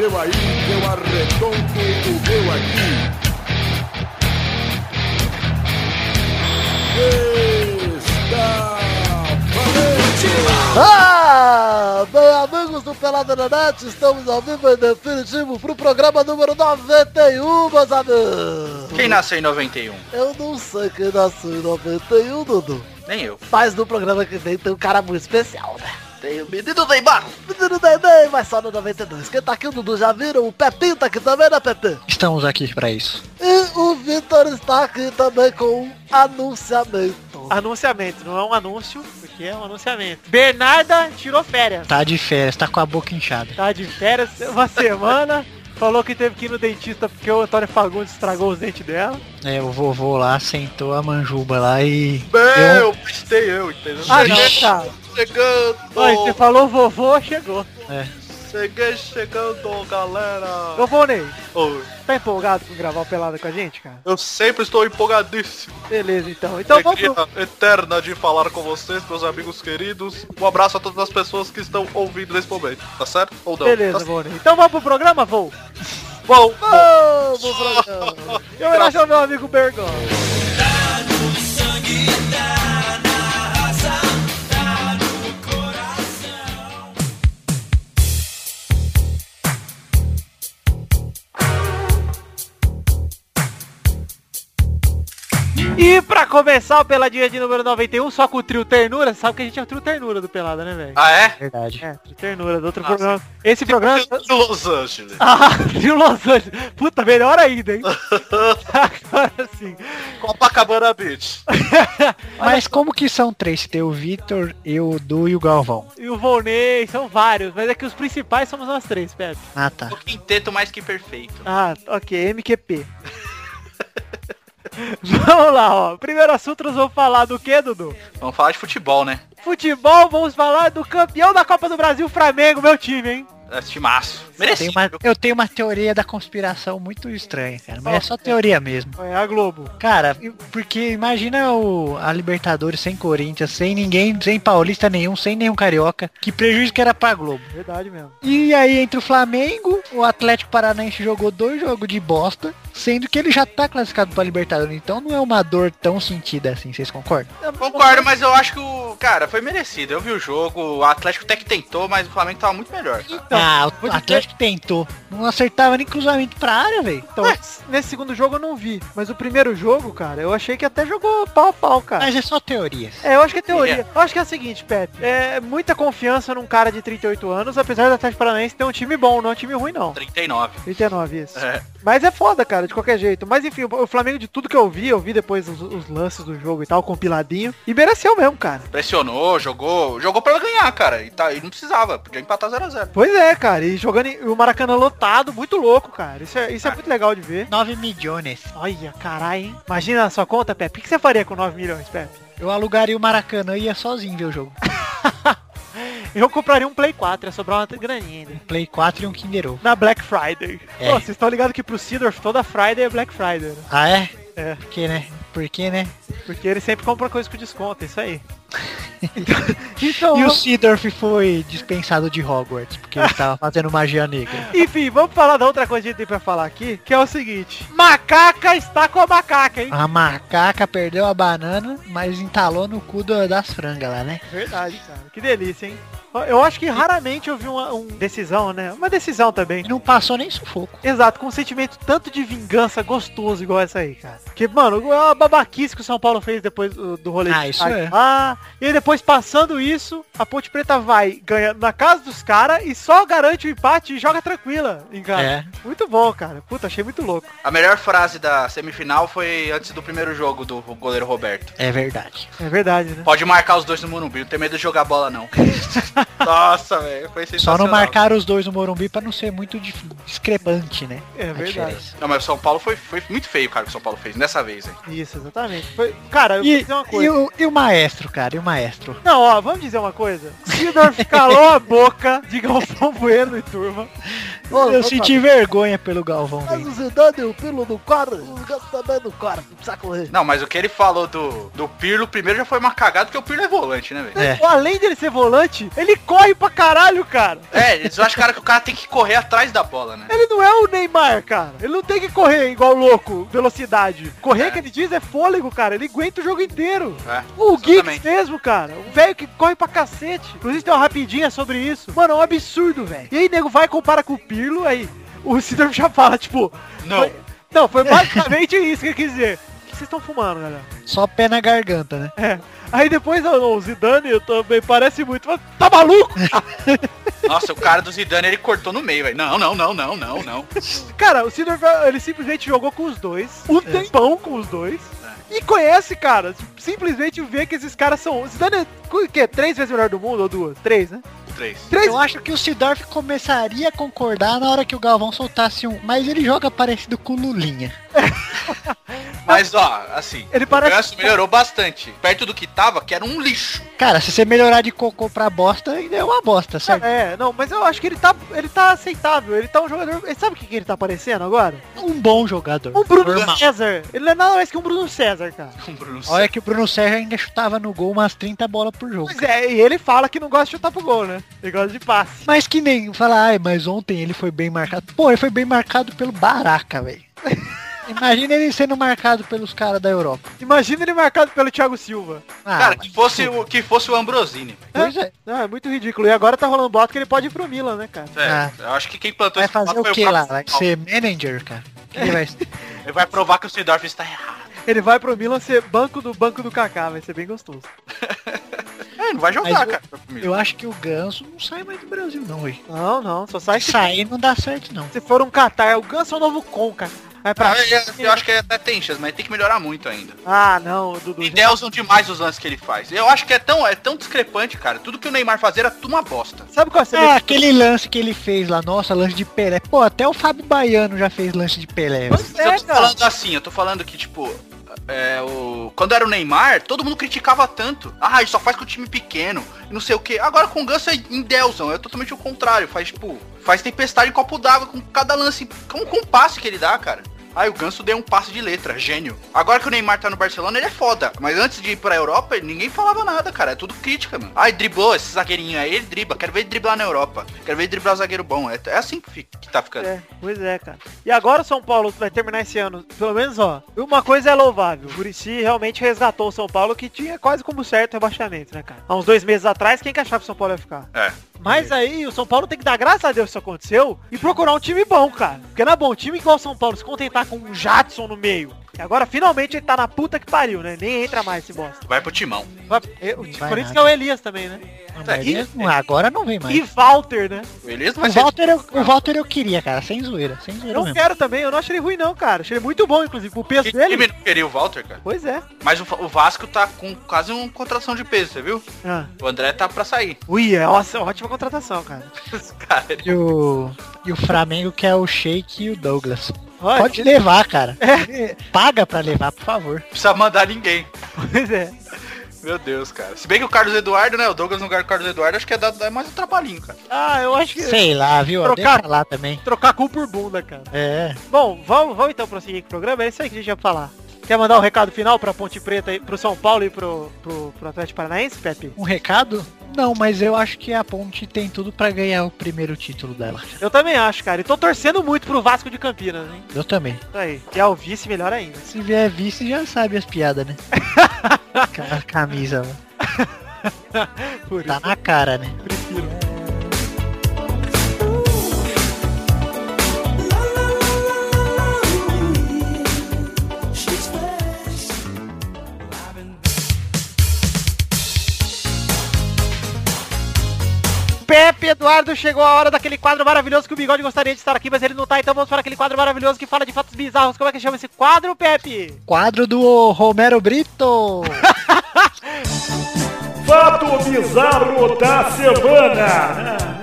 seu aí, que eu arredondo o meu aqui. Está valente! Ah, bem amigos do Pelada na Net, estamos ao vivo em definitivo pro programa número 91, meus amigos. Quem nasceu em 91? Eu não sei quem nasceu em 91, Dudu. Nem eu. Mas no programa que vem tem um cara muito especial, né? Tem o menino Neymar. Menino Neném, mas só no 92. Quem tá aqui, o Dudu, já viram? O Pepinho tá aqui também, né, Pepe? Estamos aqui para isso. E o Vitor está aqui também com um anunciamento. Anunciamento, não é um anúncio, porque é um anunciamento. Bernarda tirou férias. Tá de férias, tá com a boca inchada. Tá de férias uma semana. Falou que teve que ir no dentista porque o Antônio Fagundes estragou os dentes dela. É, o vovô lá sentou a manjuba lá e. Meu, prestei eu, entendeu? Ah, não, tá. Chegando! Oi, você falou vovô, chegou. É. Cheguei chegando, galera! Ô, Vonei, Oi. tá empolgado com gravar o Pelada com a gente, cara? Eu sempre estou empolgadíssimo. Beleza, então. Então vamos Alegria pro... eterna de falar com vocês, meus amigos queridos. Um abraço a todas as pessoas que estão ouvindo nesse momento, tá certo? Ou não? Beleza, Tá Vonei. Então vamos pro programa, Vô? bom. Vamos pro programa. Eu homenagem ao meu amigo Bergon. E pra começar o Peladinha de número 91, só com o trio Ternura, sabe que a gente é o trio Ternura do Pelada, né, velho? Ah, é? Verdade. É, trio Ternura do outro Nossa. programa. Esse programa... De Los Angeles. Ah, trio Los Angeles. Puta, melhor ainda, hein? Agora sim. Copacabana Beach. Mas como que são três? Tem o Vitor, eu, o Du e o Galvão. E o Volney, são vários, mas é que os principais somos nós três, Pepe. Ah, tá. O quinteto mais que perfeito. Ah, ok, MQP. vamos lá, ó. Primeiro assunto nós vamos falar do que, Dudu? Vamos falar de futebol, né? Futebol, vamos falar do campeão da Copa do Brasil, Flamengo, meu time, hein? É timaço. Uma- eu tenho uma teoria da conspiração muito estranha, cara. Mas é só teoria mesmo. É a Globo. Cara, porque imagina o, a Libertadores sem Corinthians, sem ninguém, sem paulista nenhum, sem nenhum carioca. Que prejuízo que era pra Globo. Verdade mesmo. E aí entre o Flamengo, o Atlético Paranaense jogou dois jogos de bosta, sendo que ele já tá classificado pra Libertadores. Então não é uma dor tão sentida assim, vocês concordam? Concordo, mas eu acho que o. Cara, foi merecido. Eu vi o jogo, o Atlético até que tentou, mas o Flamengo tava muito melhor. Então, ah, o vou Atlético tentou. Não acertava nem cruzamento pra área, velho. Então, nesse segundo jogo eu não vi. Mas o primeiro jogo, cara, eu achei que até jogou pau a pau, cara. Mas é só teorias. É, eu acho que é teoria. Eu acho que é o seguinte, Pepe. É muita confiança num cara de 38 anos, apesar do Atlético Paranaense ter um time bom, não é um time ruim, não. 39. 39, isso. É. Mas é foda, cara, de qualquer jeito. Mas enfim, o Flamengo, de tudo que eu vi, eu vi depois os, os lances do jogo e tal, compiladinho. E mereceu mesmo, cara. Pressionou, jogou. Jogou pra ganhar, cara. E, tá, e não precisava. Podia empatar 0x0. Pois é, cara. E jogando em- o Maracanã lotado, muito louco, cara. Isso é, isso é muito legal de ver. 9 milhões. Olha, caralho, hein? Imagina a sua conta, Pepe. O que você faria com 9 milhões, Pepe? Eu alugaria o Maracanã e ia sozinho ver o jogo. Eu compraria um Play 4, ia sobrar uma graninha ainda. Play 4 e um Kinder Ovo. Na Black Friday. É. Pô, vocês estão ligados que pro Sidorf toda Friday é Black Friday, né? Ah, é? É. Por que, né? Por que, né? Porque ele sempre compra coisa com desconto, é isso aí. Então, então E o Seedorf foi dispensado de Hogwarts, porque ele tava fazendo magia negra. enfim, vamos falar da outra coisa que a gente tem pra falar aqui, que é o seguinte. Macaca está com a macaca, hein? A macaca perdeu a banana, mas entalou no cu das frangas lá, né? Verdade, cara. Que delícia, hein? Eu acho que raramente eu vi uma um decisão, né? Uma decisão também. Não passou nem sufoco. Exato, com um sentimento tanto de vingança gostoso igual essa aí, cara. Que, mano, é uma babaquice que o São Paulo fez depois do, do rolê Ah, de isso destaque é. lá. E aí depois passando isso, a Ponte Preta vai, ganha na casa dos caras e só garante o empate e joga tranquila em casa. É. Muito bom, cara. Puta, achei muito louco. A melhor frase da semifinal foi antes do primeiro jogo do goleiro Roberto. É verdade. É verdade, né? Pode marcar os dois no Morumbi, não tem medo de jogar bola não. Nossa, velho, foi Só sensacional. não marcaram os dois no Morumbi pra não ser muito discrepante, né? É verdade. Não, mas o São Paulo foi, foi muito feio, cara, o que o São Paulo fez nessa vez, hein. Isso, exatamente. Foi... Cara, eu vou E, dizer uma e coisa. o, e o maestro, cara? E o maestro? Não, ó, vamos dizer uma coisa. Sidorf calou a boca de Galvão Bueno e turma. Ô, Eu senti vergonha pelo Galvão, Mas o Zidane, o Pirlo não corre, o Ganso também não corre, não precisa correr. Não, mas o que ele falou do, do Pirlo, primeiro já foi uma cagada, porque o Pirlo é volante, né, velho? É. Além dele ser volante, ele corre pra caralho, cara. É, eles acham, cara, que o cara tem que correr atrás da bola, né? Ele não é o Neymar, cara. Ele não tem que correr igual louco, velocidade. Correr, É. que ele diz, é fôlego, cara. Ele aguenta o jogo inteiro. É, O exatamente. mesmo, cara. O velho que corre pra cacete. Inclusive tem uma rapidinha sobre isso. Mano, é um absurdo, velho. E aí, nego, vai e compara com o Pirlo, aí o Sidor já fala, tipo... Não. foi- Não, foi basicamente isso que ele quis dizer. O que vocês estão fumando, galera? Só pé na garganta, né? É. Aí depois o Zidane também parece muito. mas Tá maluco? Nossa, o cara do Zidane, ele cortou no meio, velho. Não, não, não, não, não, não. Cara, o Sidor, ele simplesmente jogou com os dois. Um É. tempão com os dois. E conhece, cara. Simplesmente vê que esses caras são. O Zidane é o quê? Três vezes melhor do mundo ou duas? Três, né? Três. Três. Eu acho que o Sidorf começaria a concordar na hora que o Galvão soltasse um. Mas ele joga parecido com o Lulinha. Mas, ó, assim, Ele o parece- Ganso melhorou bastante. Perto do que tava, que era um lixo. Cara, se você melhorar de cocô pra bosta, ainda é uma bosta, certo? É, não, mas eu acho que ele tá, ele tá aceitável. Ele tá um jogador. Ele sabe o que, que ele tá parecendo agora? Um bom jogador. Um Bruno Normal. César. Ele não é nada mais que um Bruno César, cara. Um Bruno Olha que o Bruno Sérgio ainda chutava no gol umas 30 bolas por jogo. Pois é, e ele fala que não gosta de chutar pro gol, né? Ele gosta de passe. Mas que nem falar, ai, mas ontem ele foi bem marcado. Pô, ele foi bem marcado pelo Baraca, velho. Imagina ele sendo marcado pelos caras da Europa. Imagina ele marcado pelo Thiago Silva. Ah, Cara, que fosse, o, que fosse o Ambrosini. Pois é. Não, é muito ridículo. E agora tá rolando boto que ele pode ir pro Milan, né, cara? É, Ah. eu acho que quem plantou Vai esse fazer o que lá? Vai ser manager, cara? Que ele vai ser? Ele vai provar que o Sidorf está errado. Ele vai pro Milan ser banco do banco do Kaká, vai ser bem gostoso. É, não vai jogar, Mas eu- cara. Eu acho que o Ganso não sai mais do Brasil, não, velho. Não, não, só sai Se sair não dá certo, não. se for um Qatar. O Ganso é o novo Conca. Vai pra... Ah, eu, eu acho que até tem chance, mas tem que melhorar muito ainda. Ah, não, Dudu. E Delson demais os lances que ele faz. Eu acho que é tão, é tão discrepante, cara. Tudo que o Neymar fazia era tudo uma bosta. Sabe qual é a É, seleção? aquele lance que ele fez lá, nossa, lance de Pelé. Pô, até o Fábio Baiano já fez lance de Pelé. Mas eu é, tô cara. falando assim, eu tô falando que, tipo, é, o... quando era o Neymar, todo mundo criticava tanto. Ah, ele só faz com o time pequeno, não sei o que. Agora com o Ganso é em Delson, é totalmente o contrário. Faz, tipo, faz tempestade em copo d'água com cada lance, com, com o passe que ele dá, cara. Aí o Ganso deu um passe de letra, gênio. Agora que o Neymar tá no Barcelona, ele é foda. Mas antes de ir pra Europa, ninguém falava nada, cara. É tudo crítica, mano. Ai, driblou esse zagueirinho aí, ele dribla. Quero ver ele driblar na Europa. Quero ver ele driblar zagueiro bom. É, é assim que, fica- que tá ficando. É, pois é, cara. E agora o São Paulo vai terminar esse ano, pelo menos, ó. Uma coisa é louvável. O Muricy realmente resgatou o São Paulo, que tinha quase como certo o rebaixamento, né, cara? Há uns dois meses atrás, quem que achava que o São Paulo ia ficar? É. Mas aí o São Paulo tem que dar graças a Deus que isso aconteceu e procurar um time bom, cara. Porque não é bom, um time igual o São Paulo se contentar com um Jadson no meio. E agora finalmente ele tá na puta que pariu, né? Nem entra mais esse bosta. Vai pro timão. Vai- é, o- Vai Por isso que é o Elias também, né? Não, mas ele- agora não vem mais. E Walter, né? O Elias não O ser... Walter, eu, o Walter eu queria, cara, sem zoeira, sem zoeira Eu mesmo. quero também, eu não achei ele ruim não, cara. Achei ele muito bom, inclusive, o peso Que dele. time não queria o Walter, cara? Pois é. Mas o, o Vasco tá com quase uma contratação de peso, você viu? Ah. O André tá pra sair. Ui, é nossa, ótima contratação, cara. Cara, ele- E o, e o Flamengo quer o Sheik e o Douglas. Olha, Pode levar, cara. Paga pra levar, por favor. não precisa mandar ninguém. Pois é. Meu Deus, cara. Se bem que o Carlos Eduardo, né? O Douglas no lugar do Carlos Eduardo, acho que é, dado, é mais um trabalhinho, cara. Ah, eu acho que Sei lá, viu? Trocar- lá também. trocar cu por bunda, cara. É. Bom, vamos, vamos então prosseguir com o programa. É isso aí que a gente ia falar. Quer mandar um recado final pra Ponte Preta, pro São Paulo e pro, pro, pro Atlético Paranaense, Pepe? Um recado? Não, mas eu acho que a Ponte tem tudo pra ganhar o primeiro título dela. Eu também acho, cara. E tô torcendo muito pro Vasco de Campinas, hein? Eu também. Isso aí. E ao vice, melhor ainda. Se vier vice, já sabe as piadas, né? Ca- Camisa, mano. Tá na cara, né? prefiro. Eduardo, chegou a hora daquele quadro maravilhoso que o Bigode gostaria de estar aqui, mas ele não tá, então vamos para aquele quadro maravilhoso que fala de fatos bizarros. Como é que chama esse quadro, Pepe? Quadro do Romero Brito. Fato bizarro da semana.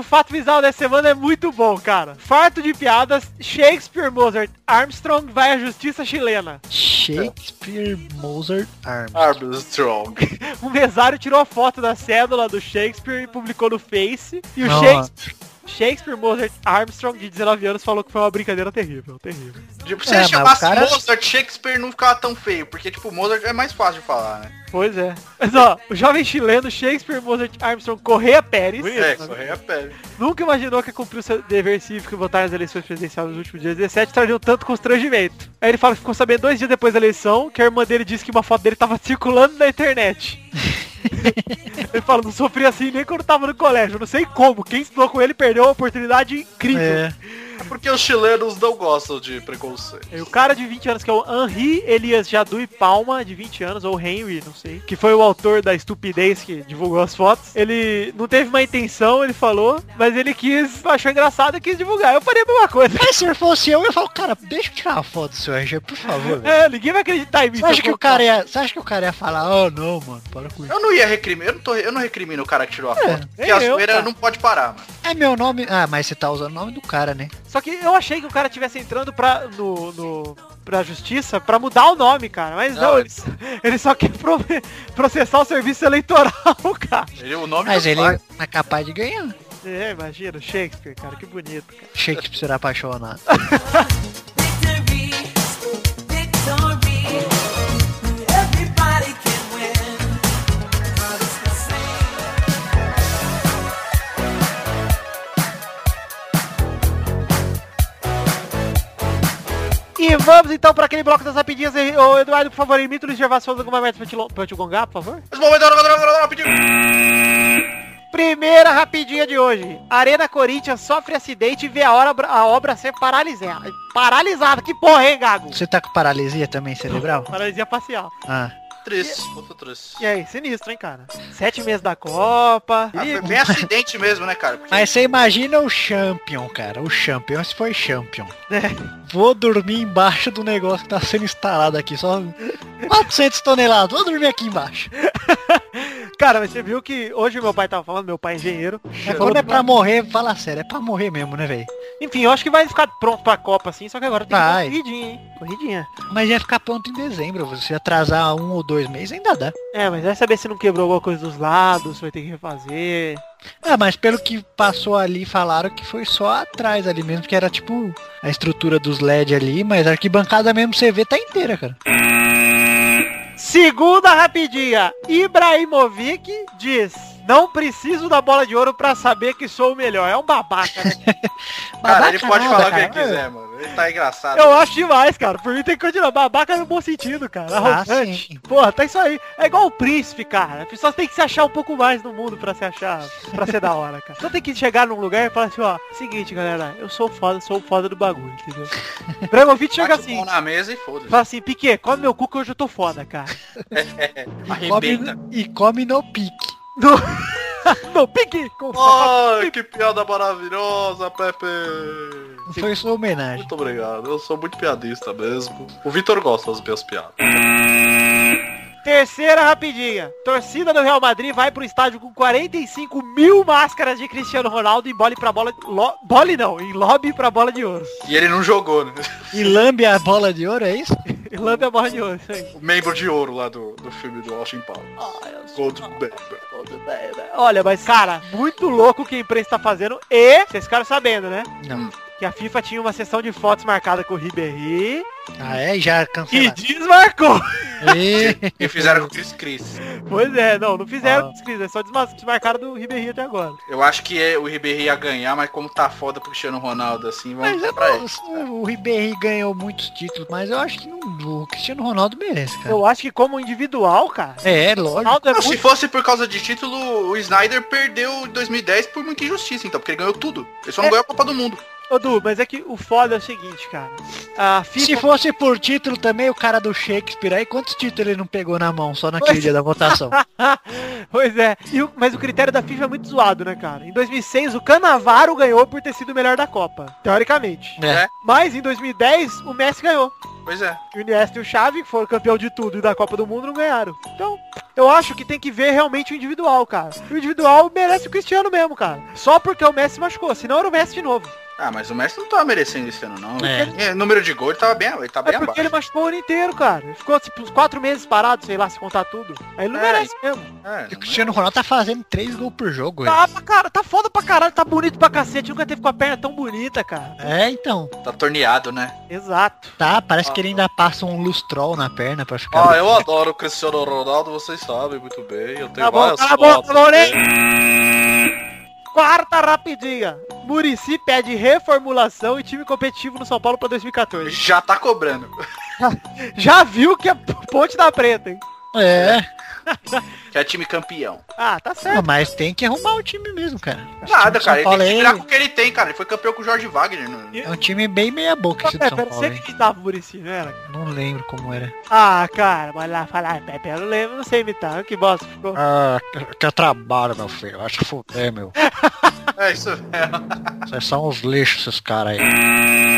O fato visual dessa semana é muito bom, cara. Farto de piadas, Shakespeare Mozart Armstrong vai à justiça chilena. Shakespeare Mozart Arms. Armstrong. O mesário tirou a foto da cédula do Shakespeare e publicou no Face. E o Nossa. Shakespeare, Shakespeare Mozart Armstrong, de 19 anos, falou que foi uma brincadeira terrível, terrível. Tipo, se É, ele mas chamasse cara- Mozart, Shakespeare não ficava tão feio, porque, tipo, Mozart é mais fácil de falar, né? Pois é. Mas ó, o jovem chileno Shakespeare Mozart Armstrong Correia Pérez É, correia a pele. nunca imaginou que cumpriu seu dever cívico e votar nas eleições presidenciais nos últimos dias 17 traziam tanto constrangimento. Aí ele fala que ficou sabendo dois dias depois da eleição que a irmã dele disse que uma foto dele tava circulando na internet. ele fala, não sofri assim nem quando tava no colégio. Não sei como. Quem estudou com ele perdeu uma oportunidade incrível. É. É porque os chilenos não gostam de preconceito. E o cara de 20 anos, que é o Henri Elias Jadui Palma, de 20 anos, ou Henry, não sei, que foi o autor da estupidez que divulgou as fotos, ele não teve uma intenção, ele falou, mas ele quis, achou engraçado e quis divulgar. Eu faria a mesma coisa. Mas se fosse eu, eu ia falar, cara, deixa eu tirar uma foto do seu RG, por favor. velho. É, ninguém vai acreditar em mim. Você acha, que o cara ia, você acha que o cara ia falar, oh não, mano, para com isso. Eu não ia recriminar, eu não, tô, eu não recrimino o cara que tirou a foto. Porque a eu, não pode parar, mano. É meu nome. Ah, mas você tá usando o nome do cara, né? Só que eu achei que o cara tivesse entrando pra, no, no, pra justiça pra mudar o nome, cara. Mas não, Não, ele, só- ele só quer pro- processar o serviço eleitoral, cara. Ele, o nome Mas ele pai. é capaz de ganhar. É, imagina, Shakespeare, cara, que bonito, cara. Shakespeare será apaixonado. vamos então para aquele bloco das rapidinhas. Ô, Eduardo, por favor, imita o Luiz Gervásio falando alguma merda pra te, pra te gongar, por favor. Primeira rapidinha de hoje. Arena Corinthians sofre acidente e vê a, hora, a obra ser paralisada. Paralisada, que porra, hein, Gago? Você tá com paralisia também cerebral? Paralisia parcial. Ah. Triste, muito triste. E aí, sinistro, hein, cara? Sete meses da Copa. Ah, Ih, foi bem acidente mesmo, né, cara? Porque Mas você imagina o champion, cara. O champion, se foi champion. É. Vou dormir embaixo do negócio que tá sendo instalado aqui. Só 400 toneladas. Vou dormir aqui embaixo. Cara, mas você viu que hoje meu pai tava falando, meu pai é engenheiro. É, quando é pra morrer, fala sério. É pra morrer mesmo, né, velho? Enfim, eu acho que vai ficar pronto pra Copa, assim, só que agora tem que dar uma Vai. corridinha, hein? Corridinha. Mas ia ficar pronto em dezembro. Se atrasar um ou dois meses, ainda dá. É, mas vai saber se não quebrou alguma coisa dos lados, se vai ter que refazer. Ah, mas pelo que passou ali, falaram que foi só atrás ali mesmo, que era tipo a estrutura dos LED ali, mas a arquibancada mesmo você vê tá inteira, cara. Segunda rapidinha. Ibrahimovic diz: Não preciso da bola de ouro pra saber que sou o melhor. É um babaca, né? Cara, ele pode nada, falar o que cara. ele quiser, mano. Ele tá engraçado. Eu acho demais, cara. Por mim tem que continuar. Babaca no bom sentido, cara. Ah, Arrogante. sim. Porra, tá isso aí. É igual o príncipe, cara. A pessoa tem que se achar um pouco mais no mundo pra se achar, pra ser da hora, cara. Só tem que chegar num lugar e falar assim, ó, seguinte, galera, eu sou foda, sou o foda do bagulho, entendeu? Ibrahimovic chega Bate assim, na mesa e foda-se. fala assim, Piquet, come meu cu que hoje eu tô foda, cara. Arrebenta. Come, e come no pique. Não, Piquet! com- Ai, que piada maravilhosa, Pepe. Foi sua homenagem. Muito obrigado, eu sou muito piadista mesmo. O Vitor gosta das minhas piadas. Terceira rapidinha. Torcida do Real Madrid vai pro estádio com 45 mil máscaras de Cristiano Ronaldo em bola pra bola... Lo, bole não, em lobby pra bola de ouro. E ele não jogou, né? E lambe a bola de ouro, é isso? E lambe a bola de ouro, isso aí. O membro de ouro lá do, do filme do Austin Powers. Gold Member. Olha, mas cara, muito louco o que a imprensa tá fazendo e, vocês ficaram sabendo, né? Não. Que a FIFA tinha uma sessão de fotos marcada com o Ribéry Ah, é? E Já e cancelaram. desmarcou. E... E fizeram com o Chris Chris. Pois é, não, não fizeram Ah. descrição, é só desma- desmarcaram do Ribéry até agora. Eu acho que é- o Ribéry ia ganhar, mas como tá foda pro Cristiano Ronaldo assim, vamos Mas pra não, ele. o Ribéry ganhou muitos títulos, mas eu acho que não, o Cristiano Ronaldo merece, cara. Eu acho que como individual, cara, É, o lógico. É Não, se muito... fosse por causa de título, o Snyder perdeu em 2010 por muita injustiça, então, porque ele ganhou tudo. Ele só não É. ganhou a Copa do Mundo. Ô, Du, mas é que o foda é o seguinte, cara. A Se FIFA... fosse por título também, o cara do Shakespeare aí, quantos títulos ele não pegou na mão só naquele Pois- dia da votação? pois é. E o- mas o critério da FIFA é muito zoado, né, cara? Em 2006, o Canavaro ganhou por ter sido o melhor da Copa. Teoricamente. É. Mas em 2010, o Messi ganhou. Pois é. O Iniesta e o Xavi, que foram campeão de tudo e da Copa do Mundo, não ganharam. Então, eu acho que tem que ver realmente o individual, cara. O individual merece o Cristiano mesmo, cara. Só porque o Messi machucou, senão era o Messi de novo. Ah, mas o Messi não tava merecendo esse ano, não. É. É, número de gol, ele tava bem, ele tá É bem porque abaixo. ele machucou o ano inteiro, cara. Ele ficou, tipo, uns quatro meses parado, sei lá, se contar tudo. Aí ele não É. merece mesmo. É, O Cristiano Ronaldo tá fazendo três gols por jogo, velho. Tá, pra cara, tá foda pra caralho, tá bonito pra cacete. Nunca teve com a perna tão bonita, cara. É, então. tá torneado, né? Exato. Tá, parece que ele ainda passa um lustrol na perna pra ficar... Ah, eu adoro o Cristiano Ronaldo, vocês sabem muito bem. Eu tenho Tá bom, várias tá bom, fotos tá bom, né? Quarta rapidinha. Murici pede reformulação e time competitivo no São Paulo pra 2014. Já tá cobrando. Já viu que é Ponte da Preta, hein? É, Que é time campeão. Ah, tá certo. mas tem que arrumar o time mesmo, cara. Esse Nada, cara. Ele tem que aí virar com o que ele tem, cara. Ele foi campeão com o Jorge Wagner. No... É um time bem meia boca esse do É, São Paulo, você que imitava o Murici, não era? Não lembro como era. Ah, cara, vai lá falar, Pepe, eu não lembro, não sei imitar. Que bosta ficou. Ah, que eu trabalho, meu filho. Acho que fuder, meu. É isso mesmo. Vocês são uns lixos, esses caras aí.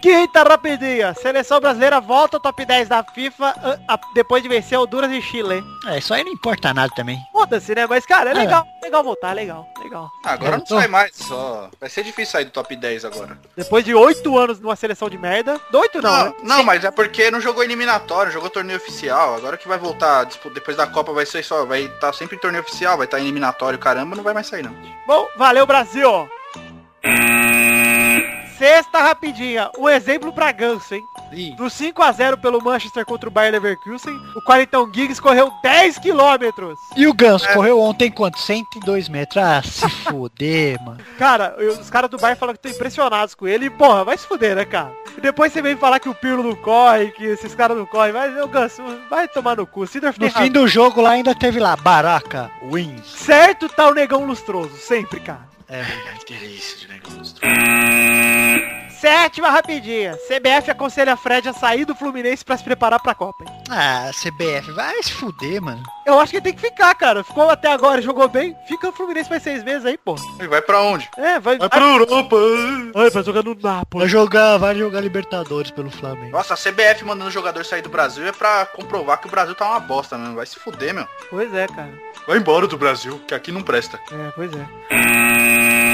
Quinta rapidinha. Seleção brasileira volta ao top 10 da FIFA ah, ah, depois de vencer Honduras e Chile. É, isso aí não importa nada também. Foda-se, né? Mas, cara, é É. legal. Legal voltar, legal, legal. Ah, agora não sai mais, só. Vai ser difícil sair do top 10 agora. Depois de oito anos numa seleção de merda. Oito não, Não, né? não, mas é porque não jogou eliminatório, jogou torneio oficial. Agora que vai voltar, depois da Copa vai ser só, vai estar sempre em torneio oficial, vai estar eliminatório, caramba, não vai mais sair não. Bom, valeu Brasil! Sexta rapidinha, um exemplo pra Ganso, hein? Do 5x0 pelo Manchester contra o Bayer Leverkusen, o Quarentão Giggs correu 10 quilômetros. E o Ganso correu ontem quanto? 102 metros. Ah, se fuder, mano. Cara, eu- os caras do Bayern falam que estão impressionados com ele. E, porra, vai se fuder, né, cara? E depois você vem falar que o Pirlo não corre, que esses caras não correm. Mas, meu Ganso, vai tomar no cu. Sidorf No fim razão. do jogo lá ainda teve lá, Baraka, wins. Certo tá o negão lustroso, sempre, cara. É, Que delícia de negócio. Sétima rapidinha. CBF aconselha Fred a sair do Fluminense pra se preparar pra Copa, hein? Ah, CBF, vai se fuder, mano. Eu acho que ele tem que ficar, cara. Ficou até agora, jogou bem. Fica no Fluminense mais seis meses aí, pô. E vai pra onde? É, vai... Vai pra Europa. Ai, vai jogar no Napoli. Vai jogar, vai jogar Libertadores pelo Flamengo. Nossa, a CBF mandando o jogador sair do Brasil é pra comprovar que o Brasil tá uma bosta, mano. Vai se fuder, meu. Pois é, cara. Vai embora do Brasil, que aqui não presta. É, pois é.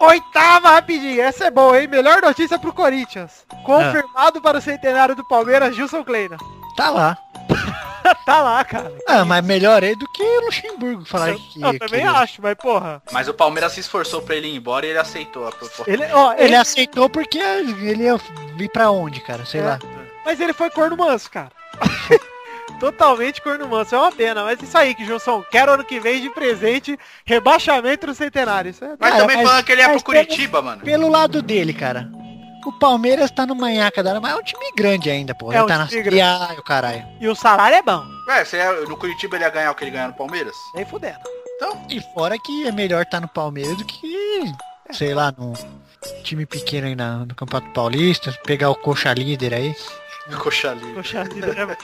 Oitava rapidinha, essa é boa, hein? Melhor notícia pro Corinthians. Confirmado para o centenário do Palmeiras, Gilson Kleina. Tá lá. tá lá, cara. Ah, mas melhor ele do que o Luxemburgo falar Eu, que... eu também que- acho, mas porra. Mas o Palmeiras se esforçou pra ele ir embora e ele aceitou a proposta. Ele, ó, Ele ele, aceitou porque ele ia vir pra onde, cara? Sei É. lá. mas ele foi corno manso, cara. Totalmente corno manso, é uma pena. Mas isso aí, que Gilson, quero ano que vem de presente rebaixamento no centenário. Isso é... Mas Cara, também mas- falando que ele ia pro mas pelo- Curitiba, mano. Pelo lado dele, cara. O Palmeiras tá no manhaca da hora, mas é um time grande ainda, pô. É Já um tá na Série A, o caralho. E o salário é bom. Ué, você ia- no Curitiba ele ia ganhar o que ele ganhou no Palmeiras? Nem fudendo. E fora que é melhor tá no Palmeiras do que, sei lá, num time pequeno aí na- no Campeonato Paulista, pegar o coxa líder aí. Coxa livre. Né?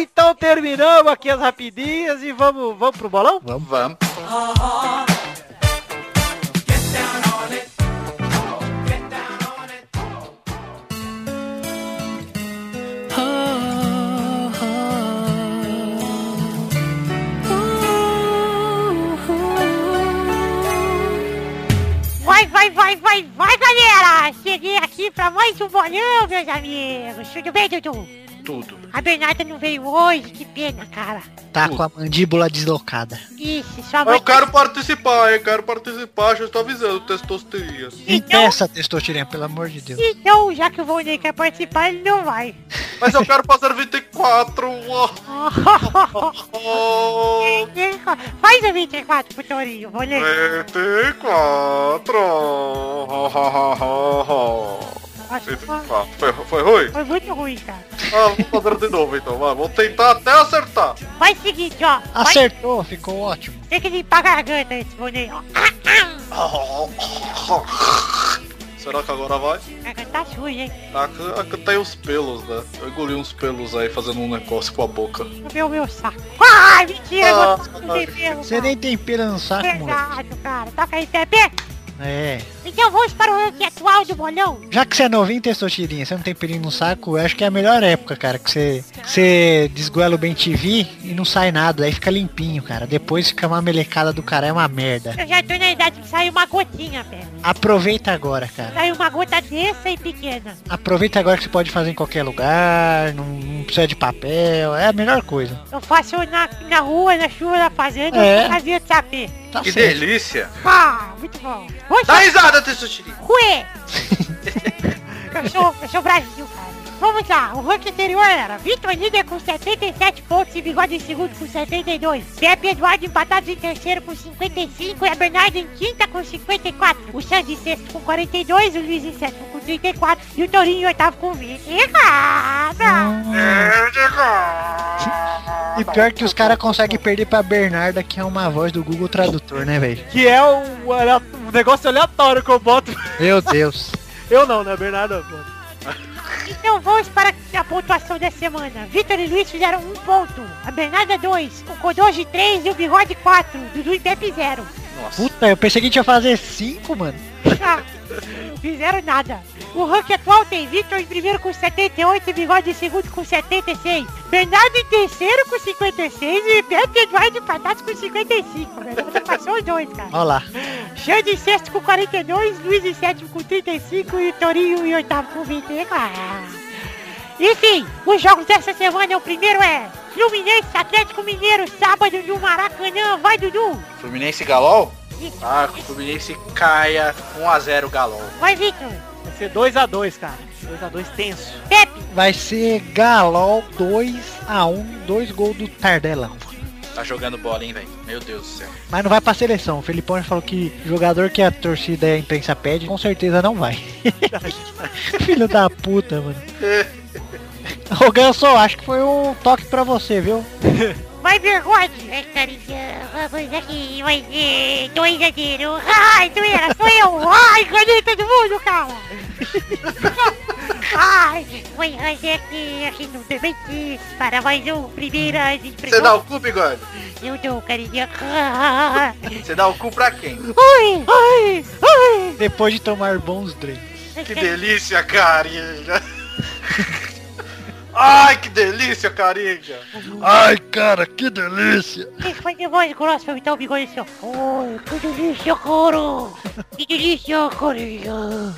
Então terminamos aqui as rapidinhas e vamos, vamos pro bolão? Vamos. Get Vai, vai, vai, galera! Cheguei aqui pra mais um bolão, meus amigos. Tudo bem, Dudu? Tudo. A Bernarda não veio hoje, que pena, cara. Tá com a mandíbula deslocada. Isso, mãe... Eu quero participar, hein? Quero participar, já estou avisando, testosterinha. Impeça, Testostirinha, pelo amor de Deus. Então, já que o Volney quer participar, ele não vai. Mas eu quero fazer 24. Oh, Faz o 24 pro Torinho, Volney. 24. Nossa, 24. Foi, foi ruim? Foi muito ruim, cara. Ah, vamos fazer de novo então, vai. Vou tentar até acertar. Faz o seguinte, ó. Vai, Acertou, ficou ótimo. tem que limpar a garganta esse boné, ó. Será que agora vai? A garganta tá suja, hein? Aqui, aqui tem os pelos, né? Eu engoli uns pelos aí fazendo um negócio com a boca. Deixa eu ver o meu saco. Ai, mentira, Ah, você não tem pelo, Você cara. nem tem pelo no saco, moleque. Verdade, cara. Toca aí, Pepe. É. Então vamos para o ranking atual do bolão. Já que você é novinho, Testosterinha, você não tem pelinho no saco, eu acho que é a melhor época, cara, que você, você desgoela o bem TV e não sai nada, aí fica limpinho, cara. Depois fica uma melecada do cara, é uma merda. Eu já tô na idade que sai uma gotinha, Pepe. Aproveita agora, cara. Sai uma gota dessa e pequena. Aproveita agora que você pode fazer em qualquer lugar, não, não precisa de papel, é a melhor coisa. Eu faço na, na rua, na chuva, na fazenda, É. eu fazia de sapê. Tá Que certo. delícia. Ah, muito bom. Vamos Dá risada, Testosterinha. Ué! eu, sou, eu sou Brasil, cara. Vamos lá, o ranking anterior era Vitor líder com 77 pontos e Bigode em segundo com 72. Pepe Eduardo empatados em terceiro com 55 e a Bernardo em quinta com 54. O Sandy em sexto com 42, o Luiz em sétimo com 34 e o Torinho em oitavo com 20. Errada! E pior que os caras conseguem perder pra Bernarda, que é uma voz do Google Tradutor, né, velho? Que é um, um negócio aleatório que eu boto. Meu Deus. Eu não, né, Bernardo? Então vamos para a pontuação da semana. Vitor e Luiz fizeram um ponto. A Bernarda 2, o Kodoji 3 e o Bigode 4. Dudu e Pepe 0. Nossa. Puta, eu pensei que a gente ia fazer cinco, mano. Ah, fizeram nada. O ranking atual tem Victor em primeiro com 78 e Bigode em segundo com 76. Bernardo em terceiro com 56 e Beto Eduardo empatados com 55. Bernardo passou os dois, cara. Olha lá. Xande em sexto com 42, Luiz em sétimo com 35 e Torinho em oitavo com 20. Ah. Enfim, os jogos dessa semana, o primeiro é Fluminense Atlético Mineiro, sábado no Maracanã. Vai, Dudu. Fluminense e Galol? Ah, que o Fluminense caia 1x0 Galol. Vai, Victor. Vai ser 2x2, cara. 2x2 tenso. Pepe. Vai ser Galol 2x1, dois gols do Tardelão. Tá jogando bola, hein, velho? Meu Deus do céu. Mas não vai pra seleção. O Felipão já falou que jogador que a torcida e a imprensa pede, com certeza não vai. Filho da puta, mano. Ô Ganso, acho que foi um toque pra você, viu? Vai, Bigode. É, carinha. Vamos aqui. Vai ser 2 a 0. Ai, zoeira, sou eu. Ai, ganhei todo mundo, cara. Ai, vai fazer aqui, aqui no Demente para mais um Primeiras Você Impressões. dá o cu, bigode? Eu dou, carinha. Você dá o cu pra quem? Ai, ai, ai. Depois de tomar bons drinks. Que delícia, carinha. Ai, que delícia, carinha. Ai, cara, que delícia! Que fazer voz grossa pra imitar o bigode assim, ó. Ai, que delícia, cara. Que delícia, carinha.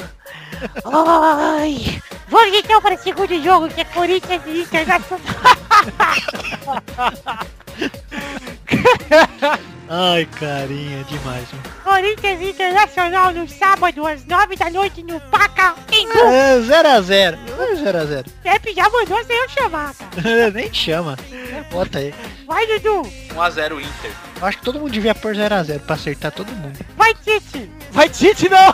Ai. Vamos então para o segundo jogo, que é Corinthians e Internacional. Ai, carinha, demais, mano. Corinthians e Internacional no sábado, às nove da noite, no Paca, em. É 0x0. 0x0. Pepe já mandou sem eu chamar, cara. Nem chama. Bota aí. Vai, Dudu. 1x0 Inter. Eu acho que todo mundo devia pôr 0x0 pra acertar todo mundo. Vai, Tite. Vai, Tite, não!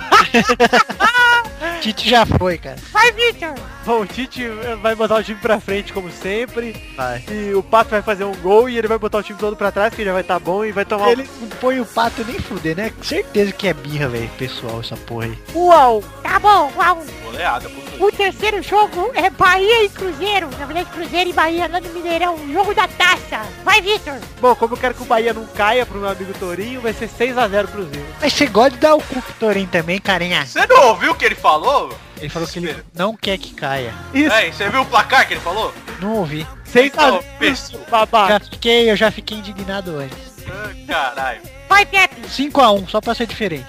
Tite já foi, cara. Vai, Victor. Bom, o Tite vai botar o time pra frente, como sempre. Vai. E o Pato vai fazer um gol e ele vai botar o time todo pra trás, que já vai estar bom e vai tomar Ele não põe o pato nem fuder, né? Certeza que é birra, velho, pessoal, essa porra aí. Uau! Tá bom, uau. Goleada, por. O terceiro jogo é Bahia e Cruzeiro. Na verdade, Cruzeiro e Bahia lá no Mineirão. Jogo da taça. Vai, Victor. Bom, como eu quero que o Bahia não caia pro meu amigo Torinho, vai ser 6x0 Cruzeiro. Mas você gosta de dar o cu pro Torin também, carinha. Você não ouviu o que ele falou? Ele falou que ele não quer que caia. Isso, Ei, você viu o placar que ele falou? Não ouvi. 6x0. Então, pessoa. Já fiquei, eu já fiquei indignado antes. Ah, Caralho. Vai, Pepe. 5x1, só pra ser diferente.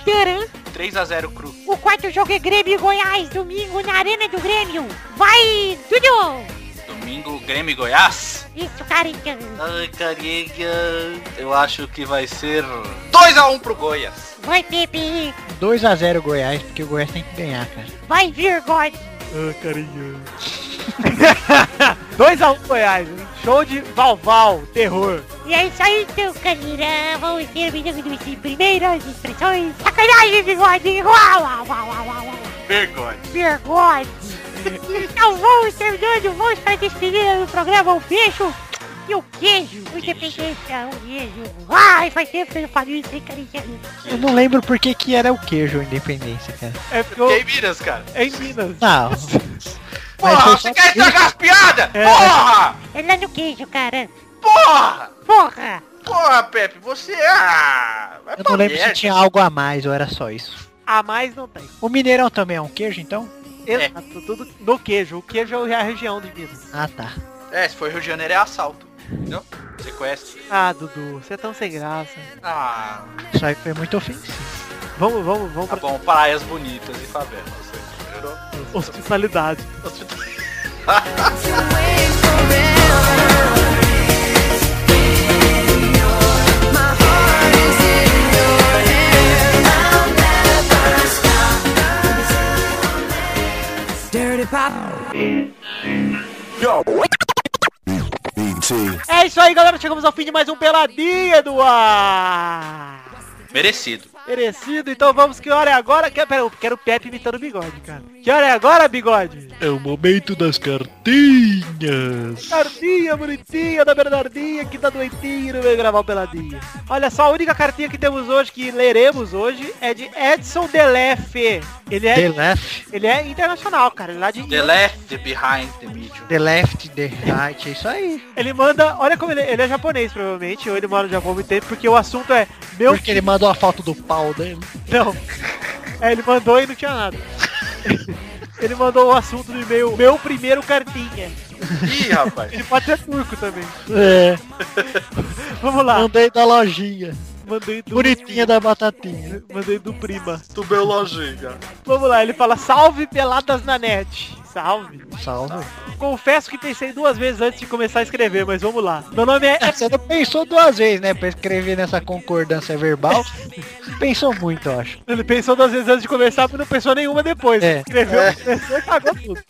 3x0 cru. O quarto jogo é Grêmio e Goiás. Domingo na Arena do Grêmio. Vai, Dudu. Domingo, Grêmio e Goiás. Isso, carinha. Ai, carinha. Eu acho que vai ser 2x1 pro Goiás. Vai, Pepe. 2x0 Goiás, porque o Goiás tem que ganhar, cara. Vai, Virgode. Ah, carinho. 2x1 Goiás. Show de Valval, terror. E é isso aí, então, carinha. Vamos terminando esse primeiras expressões. Sacanagem, Bigode. Uau, uau, uau, uau, uau. Vergonha. Virgode. Então vamos terminando, vamos para a despedida do programa, o beijo e o queijo. O Independência, um queijo. Ai, faz tempo que eu não falo isso, hein, carinha. Eu não lembro por que que era o queijo Independência, cara. É porque E eu, aí, Minas, cara? é em Minas. Não. Porra, você só- quer estragar as piadas? É. Porra! É lá no queijo, cara. Porra! Porra! Porra, Pepe, você... Ah, vai Eu não lembro merda. se tinha algo a mais ou era só isso. A mais não tem. O Mineirão também é um queijo, então? Exato, tudo no queijo. O queijo é a região de Minas. Ah, tá. É, se for Rio de Janeiro é assalto. Entendeu? Sequestro. Ah, Dudu, você é tão sem graça. Ah, Isso aí foi muito ofensivo. Vamos, vamos, vamos tá pra bom. Praias bonitas e favelas. Hospitalidade. Hospital- É isso aí, galera. Chegamos ao fim de mais um Peladinha do ar. Merecido. Merecido, então vamos, que hora é agora? Que, pera, eu quero o Pepe imitando o bigode, cara. Que hora é agora, bigode? É o momento das cartinhas. Cartinha bonitinha da Bernardinha que tá doentinho não veio gravar o Peladinha. Olha só, a única cartinha que temos hoje, que leremos hoje, é de Edson Delefe. Ele é, The left, ele é internacional, cara. Ele é lá de... The left, the behind, the the left, the right, é isso aí. Ele manda, olha como ele, ele é japonês, provavelmente, ou ele mora no Japão há muito tempo, porque o assunto é meu Porque ele mandou a foto do pau dele. Não. É, ele mandou e não tinha nada. Ele mandou o assunto do e-mail, meu primeiro cartinha. Ih, rapaz. Ele pode ser turco também. É, Vamos lá. mandei da lojinha. Mandei do... Bonitinha da batatinha. Mandei do prima. Tu meu lojinha. Vamos lá, ele fala, salve peladas na net. Salve. Salve. Confesso que pensei duas vezes antes de começar a escrever, mas vamos lá. Meu nome é... Você não pensou duas vezes, né? Pra escrever nessa concordância verbal. Pensou muito, eu acho. Ele pensou duas vezes antes de começar, mas não pensou nenhuma depois. É. Escreveu, pensou e cagou tudo.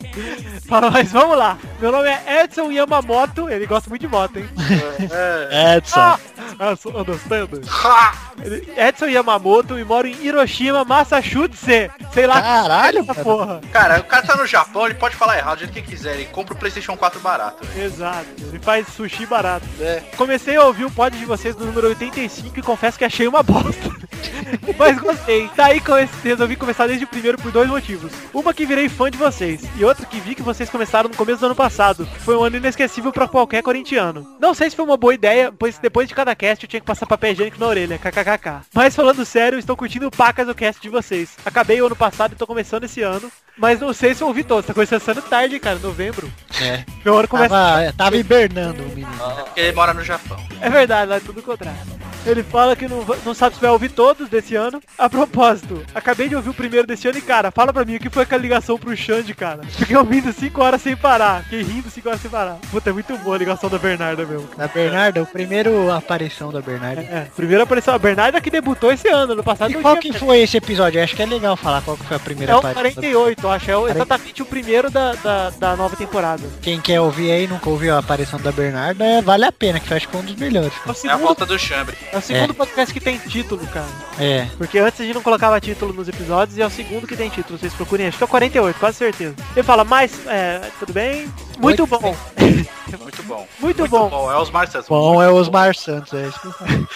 Fala, Mas vamos lá. Meu nome é Edson Yamamoto. Ele gosta muito de moto, hein? Edson. Ah, ah, so- understand? Ele- Edson Yamamoto e moro em Hiroshima, Massachusetts. Sei lá. Caralho, essa cara. porra. Cara, o cara tá no Japão, ele pode falar errado do jeito que quiser. Ele compra o Playstation 4 barato. Exato, ele faz sushi barato. É. Comecei a ouvir o pod de vocês no número 85 e confesso que achei uma bosta. Mas gostei. Daí come- resolvi começar desde o primeiro por dois motivos. Uma que virei fã de vocês e outra que vi que vocês começaram no começo do ano passado. Foi um ano inesquecível pra qualquer corintiano. Não sei se foi uma boa ideia, pois depois de cada cast eu tinha que passar papel higiênico na orelha, kkkk. Mas falando sério, estou curtindo pacas o cast de vocês. Acabei o ano passado e tô começando esse ano. Mas não sei se eu ouvi todos, tá começando tarde, cara, novembro. É. Meu ano começa Tava, tava hibernando o menino. Porque ele mora no Japão. É verdade, lá é tudo o contrário. Ele fala que não, não sabe se vai ouvir todos desse ano. A propósito, acabei de ouvir o primeiro desse ano e, cara, fala pra mim o que foi aquela ligação pro Xande, cara. Fiquei ouvindo 5 horas sem parar. Fiquei rindo 5 horas sem parar. Puta, é muito boa a ligação da Bernarda mesmo. cara. Da Bernarda, o primeiro aparição da Bernarda. É, primeiro apareceu a Bernarda que debutou esse ano. No passado E qual tinha- que foi esse episódio? Eu acho que é legal falar qual que foi a primeira É o aparição. 48, eu acho. É o- exatamente o primeiro da, da, da nova temporada. Quem quer ouvir aí, nunca ouviu a aparição da Bernarda, é, vale a pena, que eu acho que foi um dos melhores. É o É a volta do chambre. É o segundo podcast que tem título, cara. É. Porque antes a gente não colocava título nos episódios e é o segundo que tem título. Vocês procurem, acho que é o 48, quase certeza. Ele fala, mas, é, tudo bem? Muito Muito bom. Muito bom. Muito bom. Bom, é os Marcels. Bom é Osmar Santos, é isso. que eu falo.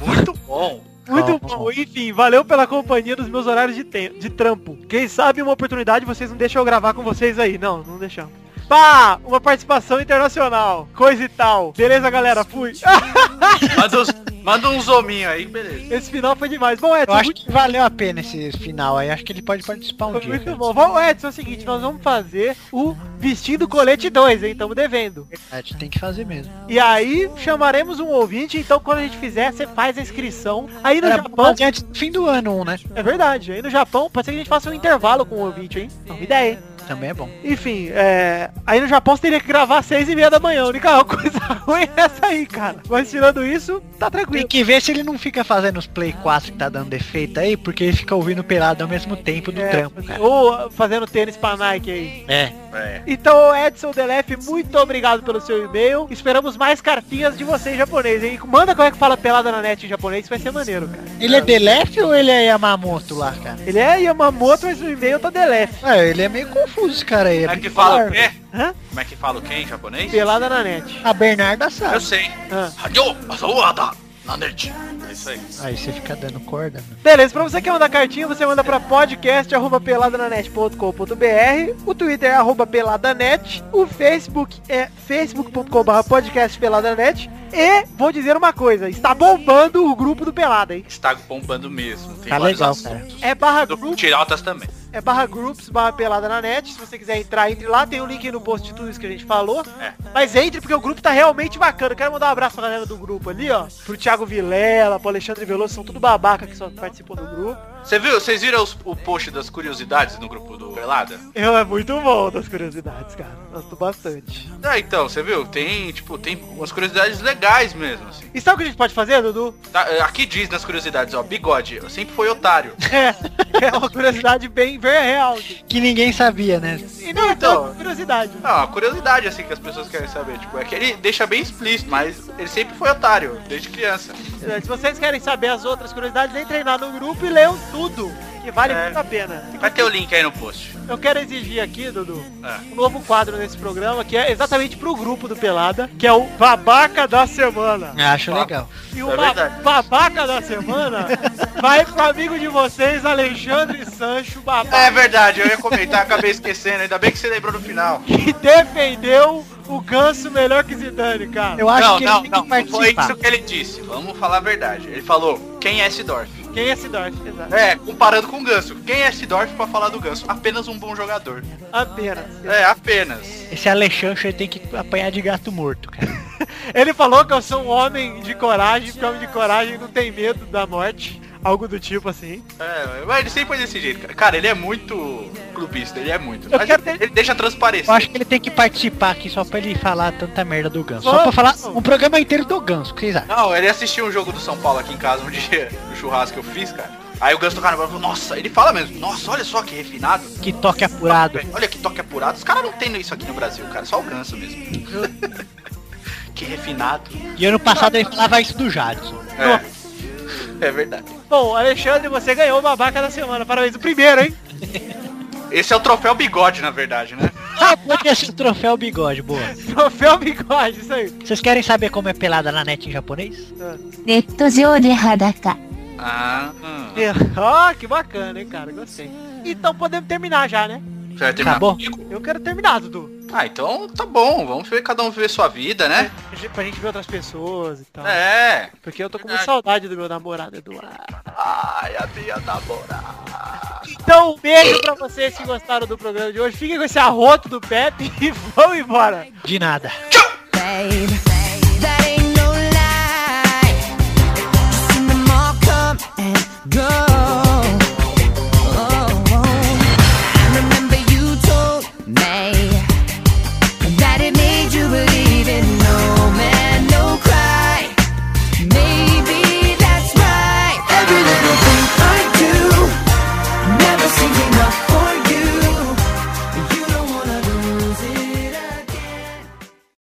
Muito bom. Muito Bom, bom. Enfim, valeu pela companhia dos meus horários de, tem- de trampo. Quem sabe uma oportunidade vocês não deixam eu gravar com vocês aí. Não, não deixamos. Pá, uma participação internacional. Coisa e tal. Beleza, galera? Fui. Manda, manda um zominho aí, beleza. Esse final foi demais. Bom, Eu Edson, acho muito, que valeu a pena esse final aí, acho que ele pode participar um foi dia. muito bom. Vamos, Edson, é o seguinte, nós vamos fazer o Vestindo Colete 2, hein? Estamos devendo. Verdade, tem que fazer mesmo. E aí chamaremos um ouvinte, então quando a gente fizer, você faz a inscrição. Aí no Era Japão, fazer antes do fim do ano né? é verdade, aí no Japão, pode ser que a gente faça um intervalo com o ouvinte, hein? É uma ideia, hein? Também é bom. Enfim, é... aí no Japão você teria que gravar às seis e meia da manhã. A única coisa ruim é essa aí, cara. Mas tirando isso, tá Tem tranquilo. que ver se ele não fica fazendo os Play 4 que tá dando defeito aí, porque ele fica ouvindo pelado ao mesmo tempo do É, trampo, cara. ou fazendo tênis pra Nike aí. É. É. Então, Edson Delef, muito obrigado pelo seu e-mail. Esperamos mais cartinhas de você em japonês, hein? Manda como é que fala pelada na net em japonês, vai ser maneiro, cara. Ele é Delef ou ele é Yamamoto lá, cara? Ele é Yamamoto, mas no e-mail tá Delef. É, ele é meio confuso confuso cara. Como é que fala o quê? Hã? Como é que fala o quê em japonês? Pelada na net. A Bernarda sabe. Eu sei. Ah. Hanyo, asoada, nanet. É isso aí. Aí você fica dando corda, mano. Beleza, pra você que quer mandar cartinha, você manda pra podcast.peladananet.com.br O Twitter é arroba peladanet O Facebook é facebook.com.br podcastpeladanet E vou dizer uma coisa, está bombando o grupo do Pelada, hein? Está bombando mesmo. Tem Tá vários legal, assuntos. É barra Do group, Tirotas também. É barra groups, barra pelada na net. Se você quiser entrar, entre lá. Tem o link no post de tudo isso que a gente falou. É. Mas entre porque o grupo tá realmente bacana. Quero mandar um abraço pra galera do grupo ali, ó. Pro Thiago Vilela, pro Alexandre Veloso, são tudo babaca que só participam do grupo. Você viu? Vocês viram os- o post das curiosidades no grupo do Pelada? Eu é muito bom das curiosidades, cara. Gosto bastante. Ah, então, você viu? Tem, tipo, tem umas curiosidades legais mesmo, assim. E sabe o que a gente pode fazer, Dudu? Tá, é, aqui diz nas curiosidades, ó, bigode, eu sempre foi otário. É, é uma curiosidade bem, bem real. Que ninguém sabia, né? E não é Então. tão curiosidade. Não, uma curiosidade, assim, que as pessoas querem saber. Tipo, é que ele deixa bem explícito, mas ele sempre foi otário, desde criança. Se vocês querem saber as outras curiosidades, entrem lá no grupo e leiam tudo. Que vale É. muito a pena. Vai ter o link aí no post. Eu quero exigir aqui, Dudu, É. um novo quadro nesse programa, que é exatamente pro grupo do Pelada, que é o Babaca da Semana. Acho Ó. legal. E o É. Babaca da Semana vai pro amigo de vocês, Alexandre Sancho, babaca, É verdade, eu ia comentar, acabei esquecendo, ainda bem que você lembrou no final. que defendeu o Ganso melhor que Zidane, cara. Eu acho não, que não, ele tem não, que não foi isso que ele disse. Vamos falar a verdade. Ele falou, quem é Sidorf? Quem é Sidorf? Exato. É, comparando com o Ganso. Quem é Sidorf pra falar do Ganso? Apenas um bom jogador. Apenas. É, apenas. Esse Alexandre tem que apanhar de gato morto, cara. Ele falou que eu sou um homem de coragem, porque homem de coragem não tem medo da morte. Algo do tipo assim. É, mas ele sempre foi desse jeito, cara. Cara, ele é muito clubista, ele é muito. Eu Mas quero ele, ter- ele deixa transparecer. Eu acho que ele tem que participar aqui só pra ele falar tanta merda do Ganso. Só pra falar um programa inteiro do Ganso, o que vocês acham? Não, ele assistiu um jogo do São Paulo aqui em casa um dia, no churrasco que eu fiz, cara. Aí o Ganso do Carnaval falou, nossa, ele fala mesmo, nossa, olha só que refinado. Que toque apurado. Olha que toque apurado. Os caras não tem isso aqui no Brasil, cara. Só o Ganso mesmo. que refinado. E ano passado ele falava isso do Jadson. É. É verdade. Bom, Alexandre, você ganhou o babaca da semana. Parabéns, o primeiro, hein? Esse é o troféu bigode, na verdade, né? Ah, porque esse troféu bigode, boa. troféu bigode, isso aí. Vocês querem saber como é pelada na net em japonês? Netuzio de Ah. Oh, que bacana, hein, cara? Gostei. Então podemos terminar já, né? Você vai terminar Acabou? Eu quero terminar, Dudu. Ah, então tá bom. Vamos ver cada um viver sua vida, né? Pra gente- Pra gente ver outras pessoas e tal. É. Porque eu tô com muita saudade do meu namorado, Eduardo. Ai, a minha namorada. Então, um beijo pra vocês que gostaram do programa de hoje. Fiquem com esse arroto do Pepe e vamos embora. De nada. Babe.